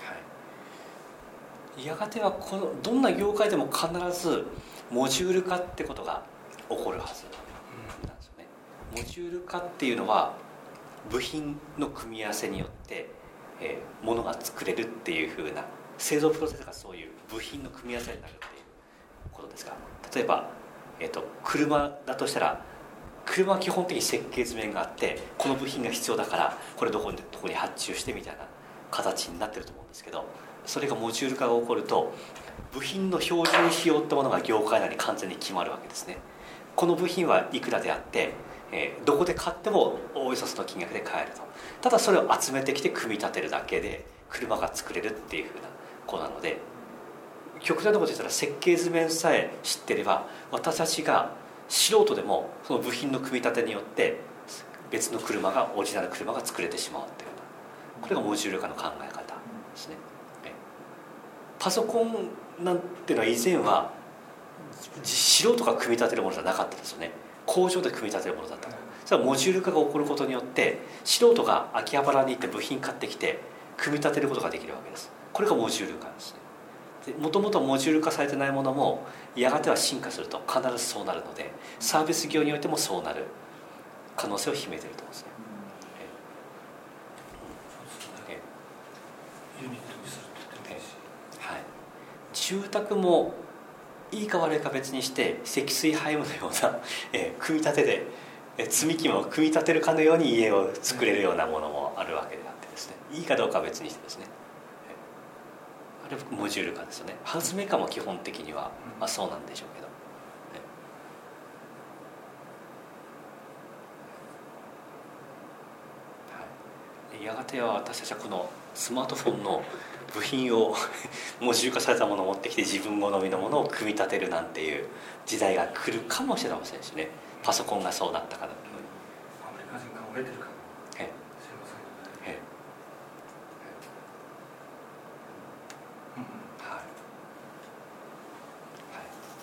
S1: はい、やがてはこのどんな業界でも必ずモジュール化ってことが起こるはずなんですよね。モジュール化っていうのは部品の組み合わせによって、えー、ものが作れるっていうふうな製造プロセスがそういう部品の組み合わせになるっていうことですが例えば、えーと、車だとしたら車は基本的に設計図面があってこの部品が必要だからこれどこにどこに発注してみたいな形になってると思うんですけどそれがモジュール化が起こると部品の標準費用ってものが業界内に完全に決まるわけですね。この部品はいくらであって、えーどこで買ってもおおよそその金額で買えると。ただそれを集めてきて組み立てるだけで車が作れるっていうふうな子なので極端なこと言ったら設計図面さえ知ってれば私たちが素人でもその部品の組み立てによって別の車がオリジナル車が作れてしまうっていうこれがモジュール化の考え方ですね。パソコンなんていうのは以前は素人が組み立てるものじゃなかったですよね。工場で組み立てるものだったの。それはモジュール化が起こることによって素人が秋葉原に行って部品買ってきて組み立てることができるわけです。これがモジュール化ですね。もともとモジュール化されてないものもやがては進化すると必ずそうなるのでサービス業においてもそうなる。可能性を秘めていると思うん。ですね住宅もいいか悪いか別にして積水ハイムのような、えー組み立てで、えー積み木も組み立てるかのように家を作れるようなものもあるわけであってですね。いいかどうかは別にしてですね、えーあれはモジュール化ですよね。ハウスメーカーも基本的には、まあ、そうなんでしょうけど、えやがては私たちはこのスマートフォンの部品をモジュール化されたものを持ってきて自分好みのものを組み立てるなんていう時代が来るかもしれませんしね。パソコンがそうなったかのように。
S2: アメリカ人が折れてるかも。
S1: え
S2: しれませんよね。
S1: え
S2: うん
S1: はい。は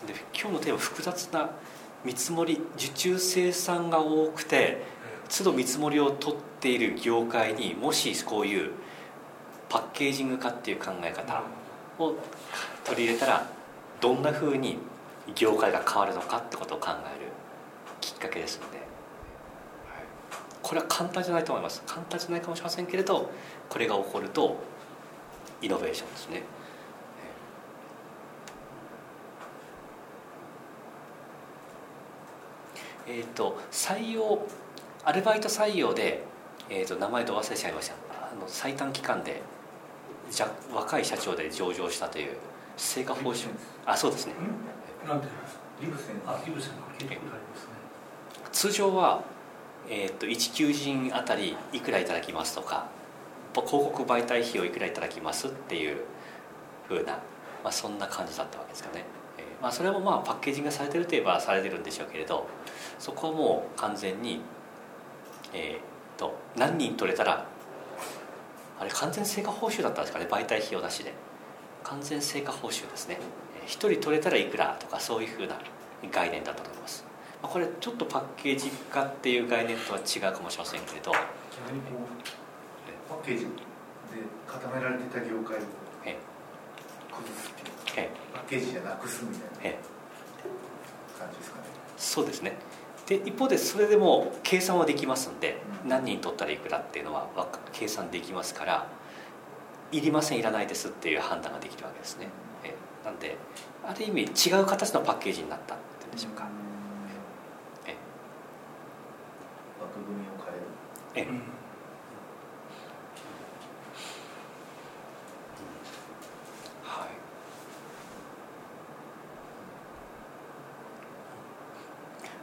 S1: い、で今日のテーマ複雑な見積もり受注生産が多くて都度見積もりを取っている業界にもしこういうパッケージング化っていう考え方を取り入れたらどんなふうに業界が変わるのかってことを考えるきっかけですので、これは簡単じゃないと思います。簡単じゃないかもしれませんけれどこれが起こるとイノベーションですね。えっ、と採用アルバイト採用で、えー、と名前と忘れちゃいました。あの最短期間で若い社長で上場したという成果報酬。あそうですね。通常は、えー、と一求人あたりいくらいただきますとか広告媒体費をいくらいただきますっていうふうな、まあ、そんな感じだったわけですかね、えーまあ、それもまあパッケージングがされてるといえばされてるんでしょうけれどそこはもう完全に、えー、と何人取れたらあれ完全成果報酬だったんですかね？媒体費用なしで。完全成果報酬ですね。えー一人取れたらいくらとかそういうふうな概念だったと思います。まあこれちょっとパッケージ化っていう概念とは違うかもしれませんけれど
S4: パッケージで固められてた業界を
S1: え
S4: 崩すっていう
S1: え
S4: パッケージじゃなくすみたいな
S1: え。
S4: 感じですかね。
S1: そうですねで一方でそれでも計算はできますんで
S4: うん
S1: 何人取ったらいくらっていうのは計算できますからいりませんいらないですっていう判断ができるわけですね。えなんである意味違う形のパッケージになったっていうんでしょうか。え
S4: 枠組みを変える。
S1: え。
S2: うん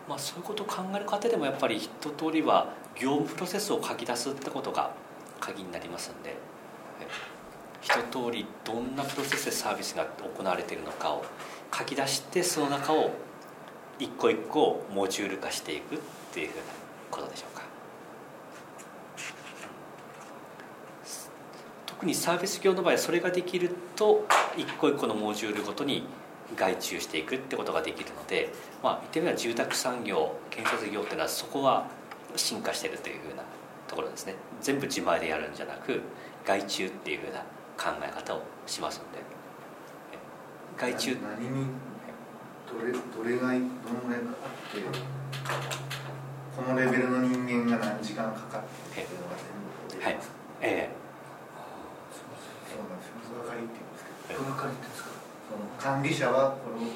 S1: まあ、そういうことを考える過程でもやっぱり一通りは業務プロセスを書き出すってことが鍵になりますんで。一通りどんなプロセスでサービスが行われているのかを書き出してその中を一個一個モジュール化していくっていうふうなことでしょうか。特にサービス業の場合はそれができると一個一個のモジュールごとに外注していくってことができるので、まあ、言ってみれば住宅産業建設業っていうのはそこは進化しているというふうなところですね。全部自前でやるんじゃなく外注っていうふうな考え方をしますので。え外注。
S4: 何にどれどれがどのぐらいかかってこのレベルの人間が何時間かかってっていうのが全部出てます、
S1: え
S2: すいません。
S4: そうなんですよ。分かりって言うんですけど
S2: 分かりって
S4: 管理者はこれを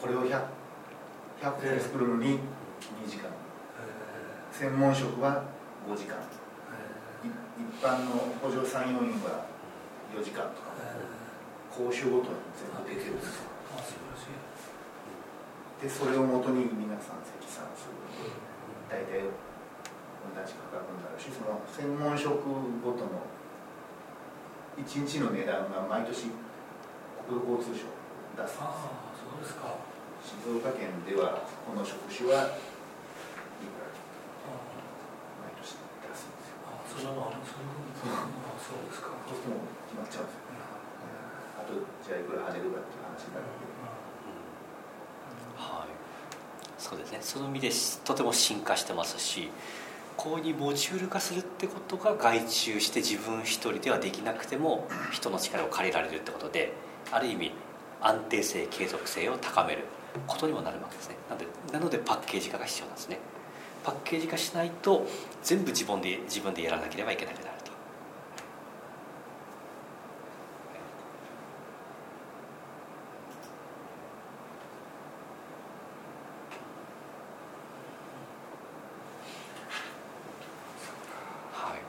S4: これを 100, 100個作るのに2時間。
S2: え
S4: 専門職は5時間。一般の補助産業員は4時間とか。講習ごとに全部出てるんです。でそれをもとに皆さん積算する。大体同じ価格になるしその専門職ごとの1日の値段が毎年国土交通省出すんですよ
S2: ああそうですか。
S4: 静岡県ではこの職種はいくら
S2: あ
S4: 毎年出すんですよ。
S2: あそんなのあるそういうふうにああそうですか。
S4: そうするともう決まっちゃうんですよ。あとじゃあいくら跳ねるかっていう話になるんで。
S1: はい、そうですね。その意味でとても進化してますしこうにモジュール化するってことが外注して自分一人ではできなくても人の力を借りられるってことである意味安定性継続性を高めることにもなるわけですね。なのでなのでパッケージ化が必要なんですね。パッケージ化しないと全部自分で自分でやらなければいけなくなるとはい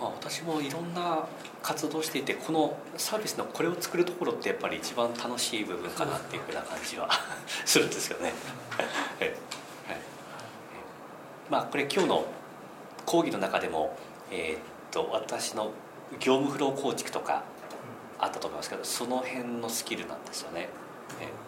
S1: あ私もいろんな活動していてこのサービスのこれを作るところってやっぱり一番楽しい部分かなっていうふうな感じは するんですよね。えはいまあこれ今日の講義の中でも、えーっと私の業務フロー構築とかあったと思いますけどその辺のスキルなんですよね。ええ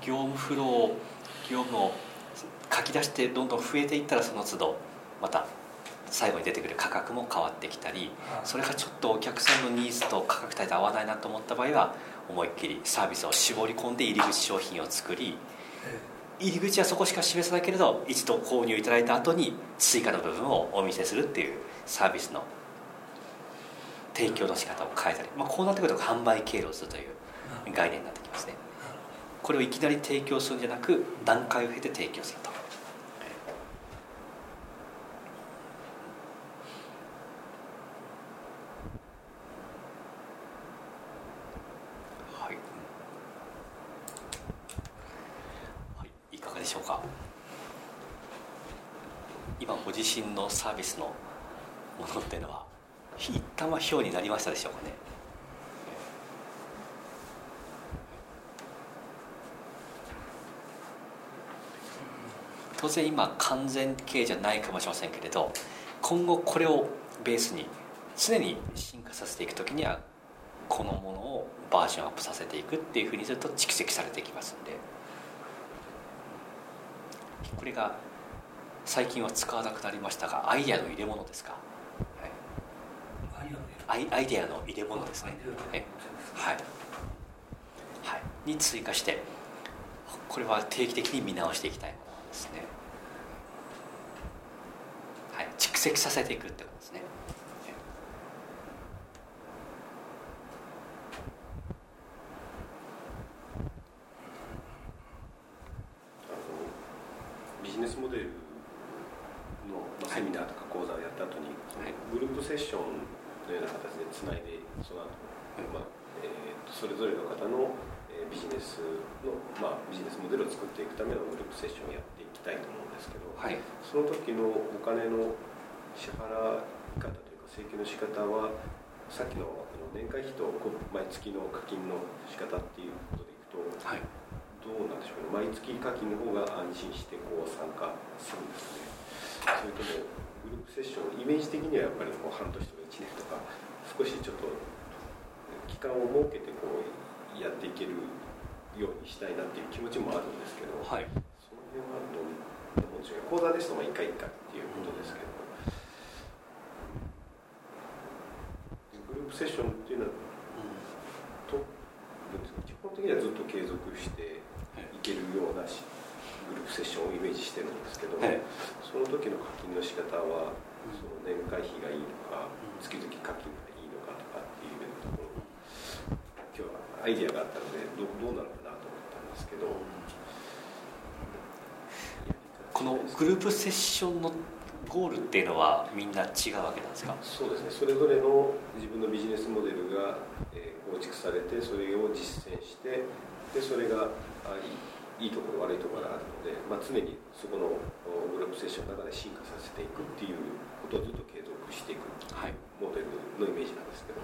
S1: 業務フロー業務を書き出してどんどん増えていったらその都度また最後に出てくる価格も変わってきたりそれがちょっとお客さんのニーズと価格帯と合わないなと思った場合は思いっきりサービスを絞り込んで入り口商品を作り入り口はそこしか示さないけれど一度購入いただいた後に追加の部分をお見せするっていうサービスの提供の仕方を変えたり、まあ、こうなってくると販売経路をするという概念になってきますねこれをいきなり提供するんじゃなく段階を経て提供すると。はい、はい、いかがでしょうか？今ご自身のサービスのものっていうのは一旦は表になりましたでしょうかね？当然今完全形じゃないかもしれませんけれど今後これをベースに常に進化させていく時にはこのものをバージョンアップさせていくっていうふうにすると蓄積されていきますんでこれが最近は使わなくなりましたがアイデアの入れ物ですか、はい、アイアイデアの入れ物ですね。はい、はい、に追加してこれは定期的に見直していきたい。ですね。はい蓄積させていくってことですね。
S5: ビジネスモデルの、まあ、セミナーとか講座をやった後に、グループセッションのような形でつないでその後、まあえーとそれぞれの方の、えービジネスの、まあ、ビジネスモデルを作っていくためのグループセッションをやっていきたいと思うんですけど、
S1: はい。
S5: その時のお金の支払い方というか請求の仕方はさっきの年会費と毎月の課金の仕方っていうことでいくと
S1: はい。
S5: どうなんでしょうね。毎月課金の方が安心してこう参加するんですね。それともグループセッションイメージ的にはやっぱりこう半年とか1年とか少しちょっと期間を設けてこうやっていけるようにしたいなっていう気持ちもあるんですけど、
S1: はい。
S5: その辺はどうどうでしょう講座ですとまあ1回1回っていうことですけど、グループセッションっていうのはと基本的にはずっと継続してい。けるようなしグループセッションをイメージしてるんですけど、
S1: はい。
S5: その時の課金の仕方はその年会費がいいのか月々課金がいいのかとかっていうところ今日はアイディアがあったのでどうどうなのかど、
S1: このグループセッションのゴールっていうのはみんな違うわけなんですか？
S5: そうですね。それぞれの自分のビジネスモデルが、えー構築されてそれを実践してでそれがあいいいいところ悪いところがあるので、まあ、常にそこのおグループセッションの中で進化させていくっていうことをずっと継続していく
S1: はい。
S5: モデルのイメージなんですけど、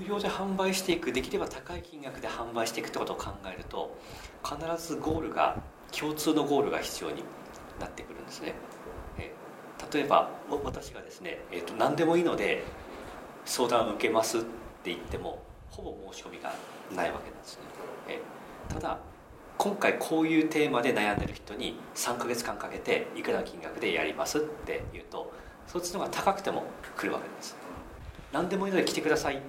S1: 有料で販売していくできれば高い金額で販売していくってことを考えると必ずゴールが共通のゴールが必要になってくるんですね。え例えば私がですね、えー、と何でもいいので相談を受けますって言ってもほぼ申し込みがないわけなんですね。えただ今回こういうテーマで悩んでる人に3ヶ月間かけていくらの金額でやりますって言うとそっちの方が高くても来るわけです。何でもいいので来てください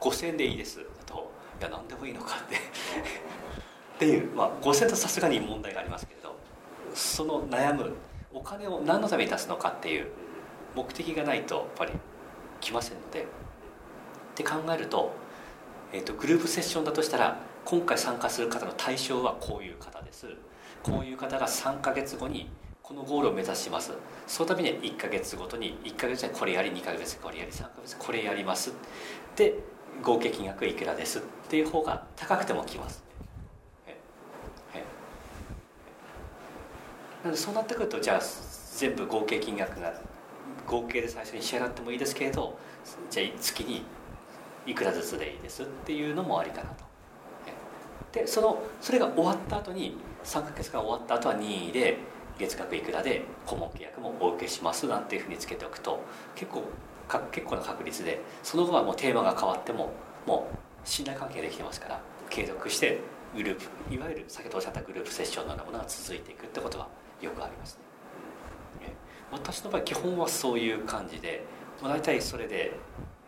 S1: 5000円でいいです。だといや何でもいいのかって。っていう、まあ、5000円とさすがに問題がありますけれど。その悩むお金を何のために出すのかっていう目的がないとやっぱり来ませんので。って考えるとえーと、グループセッションだとしたら今回参加する方の対象はこういう方です。こういう方が3ヶ月後にこのゴールを目指します。そのためには1ヶ月ごとに1ヶ月にこれやり2ヶ月これやり3ヶ月これやります。で合計金額いくらですっていう方が高くてもきます。なのでそうなってくるとじゃあ全部合計金額が合計で最初に支払ってもいいですけれどじゃあ月にいくらずつでいいですっていうのもありかなと。でそのそれが終わった後に3ヶ月が終わった後は任意で月額いくらで顧問契約もお受けしますなんていうふうにつけておくと結構結構な確率でその後はもうテーマが変わってももう信頼関係できてますから継続してグループいわゆる先ほどおっしゃったグループセッションのようなものが続いていくってことはよくありますね。私の場合基本はそういう感じで、まあ、大体それで、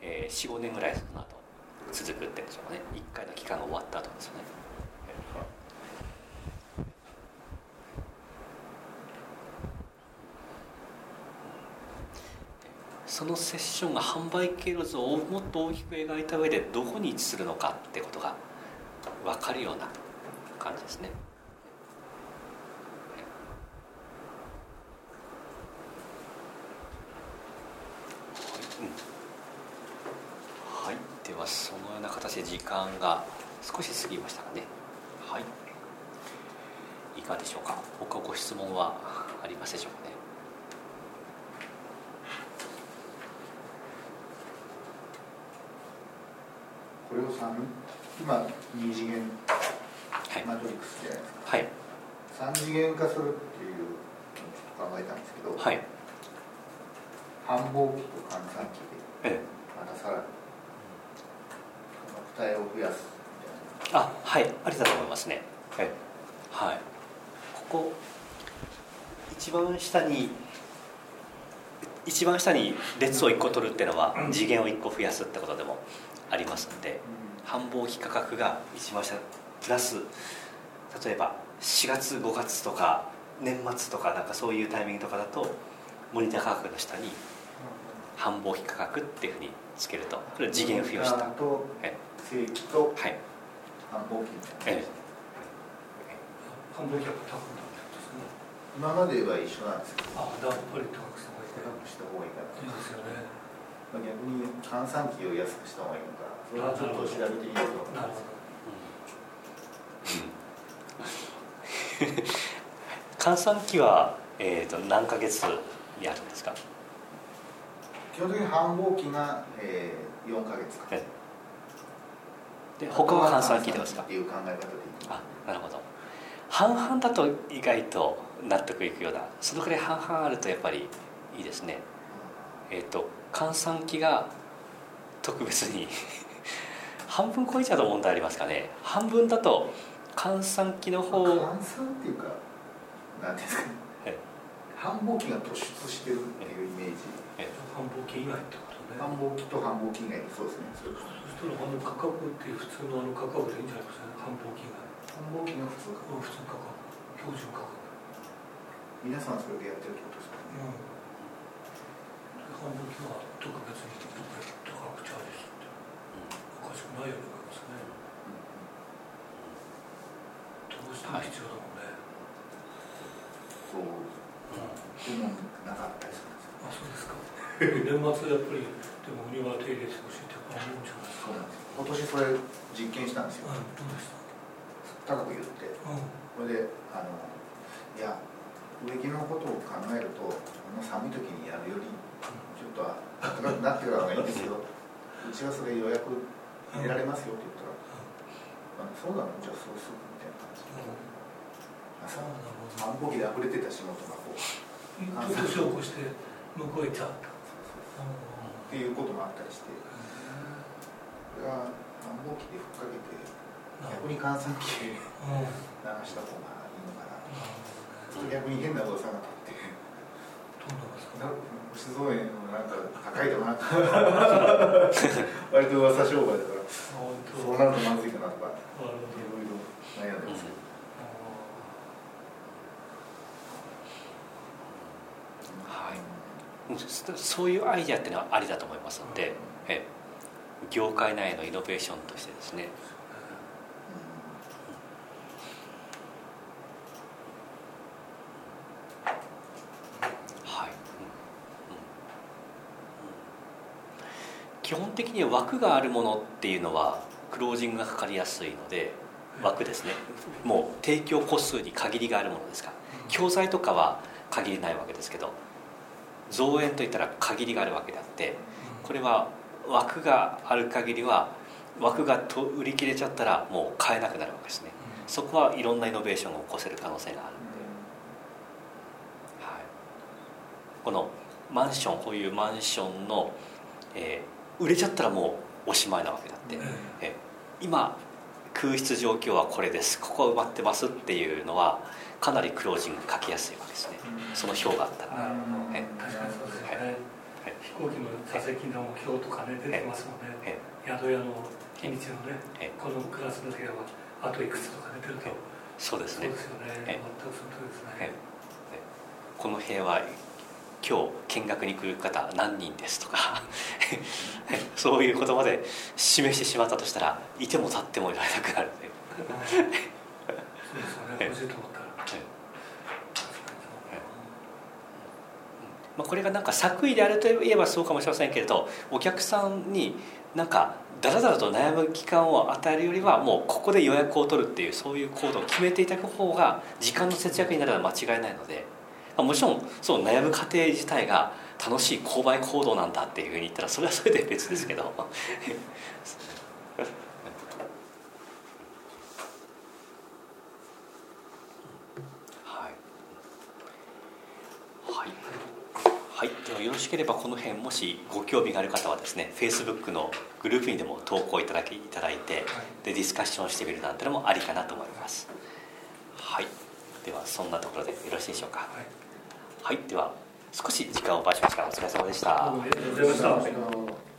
S1: えー、45年ぐらいその後続くっていうんでしょうね1回の期間が終わった後ですよね。そのセッションが販売経路図をもっと大きく描いた上でどこに位置するのかってことが分かるような感じですね。はい、ではそのような形で時間が少し過ぎましたかね。はい。いかがでしょうか。他ご質問はありますでしょうかね。
S4: これを3今2次元マトリックスじゃないで。すか、
S1: はい、
S4: 3次元化するっていうのをちょっと考えたんですけど、
S1: はい、
S4: 繁忙期と換算期でまたさらに付帯を増やすみたいな。
S1: あはい。ありだと思いますね。はい、はい、ここ一番下に一番下に列を1個取るっていうのは次元を1個増やすってことでもありますんで繁忙期価格が一番下プラス例えば4月5月とか年末とかなんかそういうタイミングとかだとモニター価格の下に繁忙期価格っていうふうにつけるとこれ次元付与した。
S4: と正規と
S1: はい。
S4: 繁忙期。
S2: 繁忙期は高くなってですね。
S4: 今までは一緒なんですけど
S2: あやっぱり高くした方がいい。
S4: 高くした方がいいかな、
S2: ですよね
S4: まあ、逆に換算期を安くした方がいいのかそれはちょっと調べてみようと思います
S1: 換算期は、えー、と何ヶ月にあるんですか？
S4: 基本的に繁忙期が、えー、4ヶ月か。
S1: えで他は換算期でですか？
S4: っていう考え方でいい。
S1: あなるほど。半々だと意外と納得いくようなそのくらい半々あるとやっぱりいいですね。えっ、と換算期が特別に 半分超えちゃうと問題ありますかね。半分だと換算期の方
S4: 換算っていうかなんていうんですか。繁忙期が突出してるっていうイメージ。
S2: 繁忙期以外ってことね。
S4: 繁忙期と繁忙期以外にそうですね。
S2: そしたらあの価格っていう普通のあの価格でいいんじゃないですかね。繁忙期以外
S4: 繁忙期の普通か。
S2: 普通価格。標準価格。
S4: 皆さんそれでやってるってことですかね。
S2: うん繁忙期は特別に高くチャージするって。おかしくないように思いますね。どうしても必要だもんね、
S4: そう。
S2: うん。
S4: でもなかったりするんですよ
S2: あそうですか。年末やっぱりでもお庭手入れしてほしいってやっぱ思うんじゃないですか。
S4: 今年それ実験したんですよ。
S2: うんどうでした？
S4: 高く言って。
S2: うん。
S4: それであのいや植木のことを考えるとこの寒い時にやるよりと暖かくなってからがいいんですようちはそれ予約入れられますよって言ったら「あそうなのじゃあそうする」みたいな感じで朝
S2: あなるほど
S4: 繁忙期で溢れてた仕事がこう
S2: 年を越して向こう行っちゃった
S4: っていうこともあったりしてこれは繁忙期でふっかけて逆に換算期で
S2: うん
S4: 流した方がいいのかな
S2: なるほどね
S4: 逆に変な噂が立って
S2: どうなんですか
S4: な星造園のなんか高いとな割と噂商売だから。そうなるとまずいかなとかいろ。いろ悩ん。でます
S1: うん。そそういうアイデアっていうのはありだと思いますので、え。業界内のイノベーションとしてですねはい、うんうん基本的に枠があるものっていうのはクロージングがかかりやすいので枠ですね。もう提供個数に限りがあるものですから。教材とかは限りないわけですけど造園といったら限りがあるわけであってこれは枠がある限りは枠がと売り切れちゃったらもう買えなくなるわけですね。そこはいろんなイノベーションを起こせる可能性があるんで、はい、このマンションこういうマンションの、えー売れちゃったらもうおしまいなわけだって、えー今空室状況はこれです。ここは埋まってますっていうのはかなりクロージング書きやすいわけですね。その表があったら。
S2: なるほど。
S1: え
S2: 確かにそうですよね、
S1: はい。
S2: 飛行機の座席の表とかね出てますもんね、
S1: え
S2: 宿屋の日にちのね、
S1: え
S2: このクラスの部屋はあといくつとか出てると、
S1: そうですね。
S2: そうですよね、
S1: え
S2: 全くその通りです
S1: え
S2: ね、
S1: この部屋は今日見学に来る方何人ですとか そういう言葉で示してしまったとしたらいても立ってもいられなくなるまあ、これがなんか作為であるといえばそうかもしれませんけれどお客さんになんかだらだらと悩む期間を与えるよりはもうここで予約を取るっていうそういう行動を決めていただく方が時間の節約になるのは間違いないので、まあ、もちろんそう悩む過程自体が楽しい購買行動なんだっていうふうに言ったらそれはそれで別ですけど。はい。ではよろしければこの辺もしご興味がある方はですね Facebook のグループにでも投稿いただきいただいてでディスカッションしてみるなんてのもありかなと思います。はい。ではそんなところでよろしいでしょうか。
S2: はい
S1: はいでは少し時間をお奪いしましたお疲れ様でした。
S2: ありがとうございました。